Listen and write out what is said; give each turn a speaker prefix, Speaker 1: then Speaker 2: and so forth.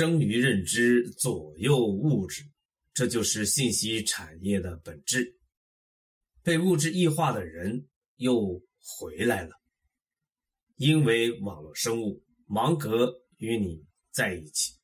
Speaker 1: 生于认知左右物质这就是信息产业的本质。被物质异化的人又回来了因为网络生物芒格与你在一起。